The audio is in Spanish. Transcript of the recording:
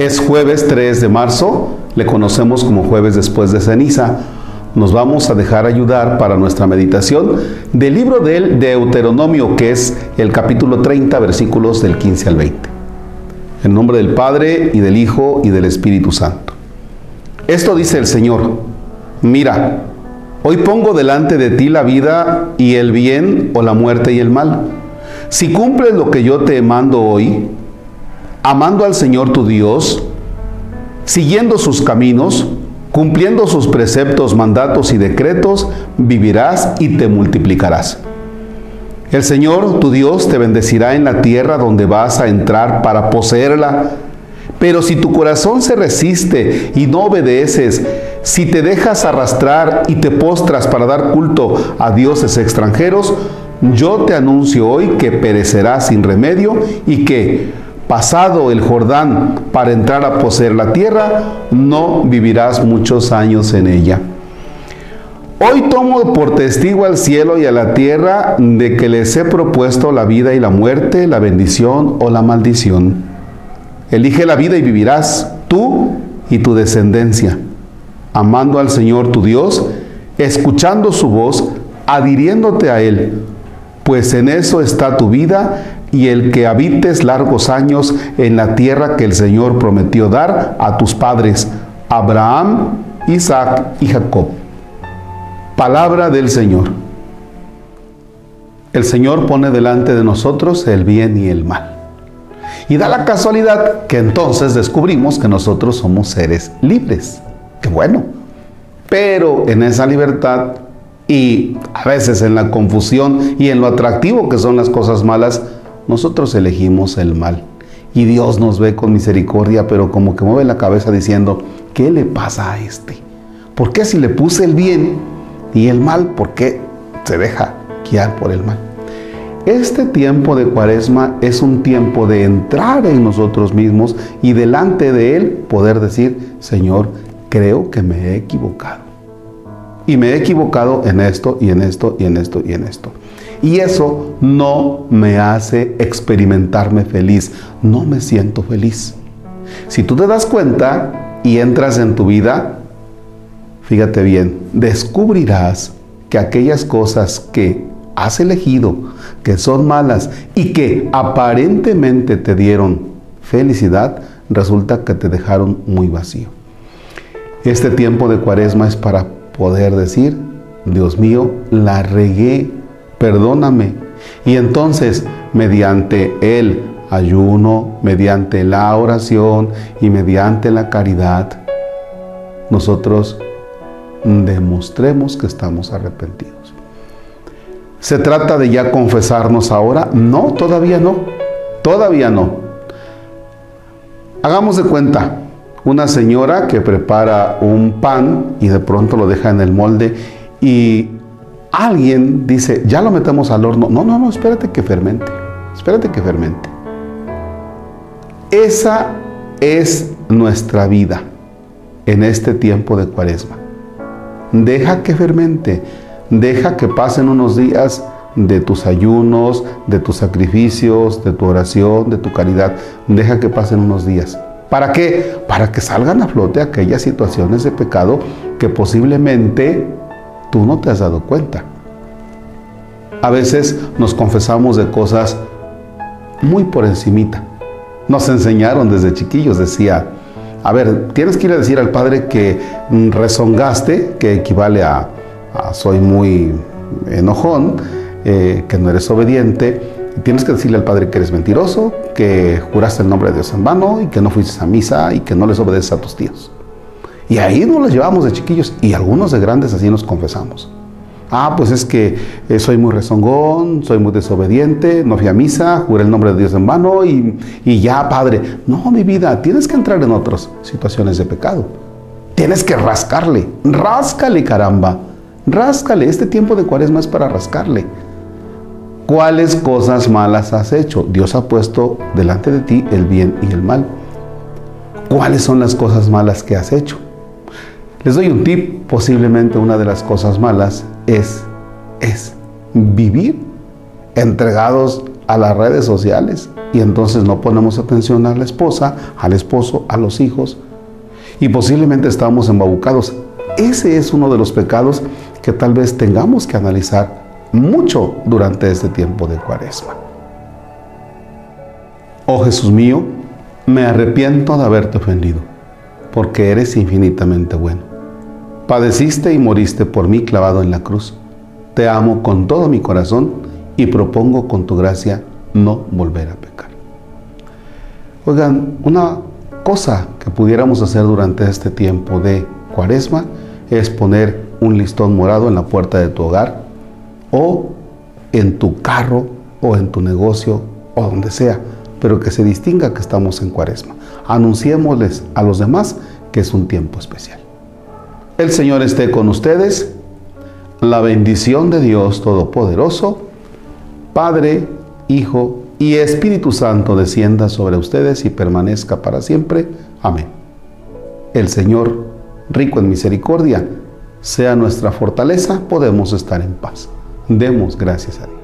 Es jueves 3 de marzo, le conocemos como jueves después de ceniza. Nos vamos a dejar ayudar para nuestra meditación del libro del Deuteronomio, que es el capítulo 30, versículos del 15 al 20. En nombre del Padre y del Hijo y del Espíritu Santo. Esto dice el Señor, mira, hoy pongo delante de ti la vida y el bien o la muerte y el mal. Si cumples lo que yo te mando hoy, amando al Señor tu Dios, siguiendo sus caminos, cumpliendo sus preceptos, mandatos y decretos, vivirás y te multiplicarás. El Señor tu Dios te bendecirá en la tierra donde vas a entrar para poseerla. Pero si tu corazón se resiste y no obedeces, si te dejas arrastrar y te postras para dar culto a dioses extranjeros, yo te anuncio hoy que perecerás sin remedio y que pasado el Jordán para entrar a poseer la tierra, no vivirás muchos años en ella. Hoy tomo por testigo al cielo y a la tierra de que les he propuesto la vida y la muerte, la bendición o la maldición. Elige la vida y vivirás, tú y tu descendencia, amando al Señor tu Dios, escuchando su voz, adhiriéndote a Él, pues en eso está tu vida y el que habites largos años en la tierra que el Señor prometió dar a tus padres, Abraham, Isaac y Jacob. Palabra del Señor. El Señor pone delante de nosotros el bien y el mal. Y da la casualidad que entonces descubrimos que nosotros somos seres libres. Qué bueno. Pero en esa libertad y a veces en la confusión y en lo atractivo que son las cosas malas, nosotros elegimos el mal. Y Dios nos ve con misericordia, pero como que mueve la cabeza diciendo, ¿qué le pasa a este? ¿Por qué si le puse el bien y el mal, por qué se deja guiar por el mal? Este tiempo de cuaresma es un tiempo de entrar en nosotros mismos y delante de Él poder decir, Señor, creo que me he equivocado. Y me he equivocado en esto y en esto y en esto y en esto. Y eso no me hace experimentarme feliz. No me siento feliz. Si tú te das cuenta y entras en tu vida, fíjate bien, descubrirás que aquellas cosas que has elegido, que son malas y que aparentemente te dieron felicidad, resulta que te dejaron muy vacío. Este tiempo de cuaresma es para poder decir, Dios mío, la regué perdóname. Y entonces, mediante el ayuno, mediante la oración y mediante la caridad, nosotros demostremos que estamos arrepentidos. ¿Se trata de ya confesarnos ahora? No, todavía no. Todavía no. Hagamos de cuenta, una señora que prepara un pan y de pronto lo deja en el molde y alguien dice, ya lo metemos al horno. No, no, no, espérate que fermente. Espérate que fermente. Esa es nuestra vida en este tiempo de cuaresma. Deja que fermente. Deja que pasen unos días de tus ayunos, de tus sacrificios, de tu oración, de tu caridad. Deja que pasen unos días. ¿Para qué? Para que salgan a flote aquellas situaciones de pecado que posiblemente tú no te has dado cuenta. A veces nos confesamos de cosas muy por encimita. Nos enseñaron desde chiquillos, decía, a ver, tienes que ir a decir al padre que rezongaste, que equivale a, soy muy enojón, eh, que no eres obediente. tienes que decirle al padre que eres mentiroso, que juraste el nombre de Dios en vano y que no fuiste a misa y que no les obedeces a tus tíos. Y ahí nos las llevamos de chiquillos y algunos de grandes así nos confesamos. Ah, pues es que eh, soy muy rezongón, soy muy desobediente, no fui a misa, juré el nombre de Dios en vano y, y ya, Padre. No, mi vida, tienes que entrar en otras situaciones de pecado. Tienes que rascarle, ráscale, caramba, ráscale. Este tiempo de cuaresma es para rascarle. ¿Cuáles cosas malas has hecho? Dios ha puesto delante de ti el bien y el mal. ¿Cuáles son las cosas malas que has hecho? Les doy un tip, posiblemente una de las cosas malas es, es vivir entregados a las redes sociales y entonces no ponemos atención a la esposa, al esposo, a los hijos y posiblemente estamos embabucados. Ese es uno de los pecados que tal vez tengamos que analizar mucho durante este tiempo de cuaresma. Oh Jesús mío, me arrepiento de haberte ofendido, porque eres infinitamente bueno. Padeciste y moriste por mí clavado en la cruz. Te amo con todo mi corazón y propongo con tu gracia no volver a pecar. Oigan, una cosa que pudiéramos hacer durante este tiempo de cuaresma es poner un listón morado en la puerta de tu hogar o en tu carro o en tu negocio o donde sea, pero que se distinga que estamos en cuaresma. Anunciémosles a los demás que es un tiempo especial. El Señor esté con ustedes. La bendición de Dios Todopoderoso, Padre, Hijo y Espíritu Santo descienda sobre ustedes y permanezca para siempre. Amén. El Señor, rico en misericordia, sea nuestra fortaleza, podemos estar en paz. Demos gracias a Dios.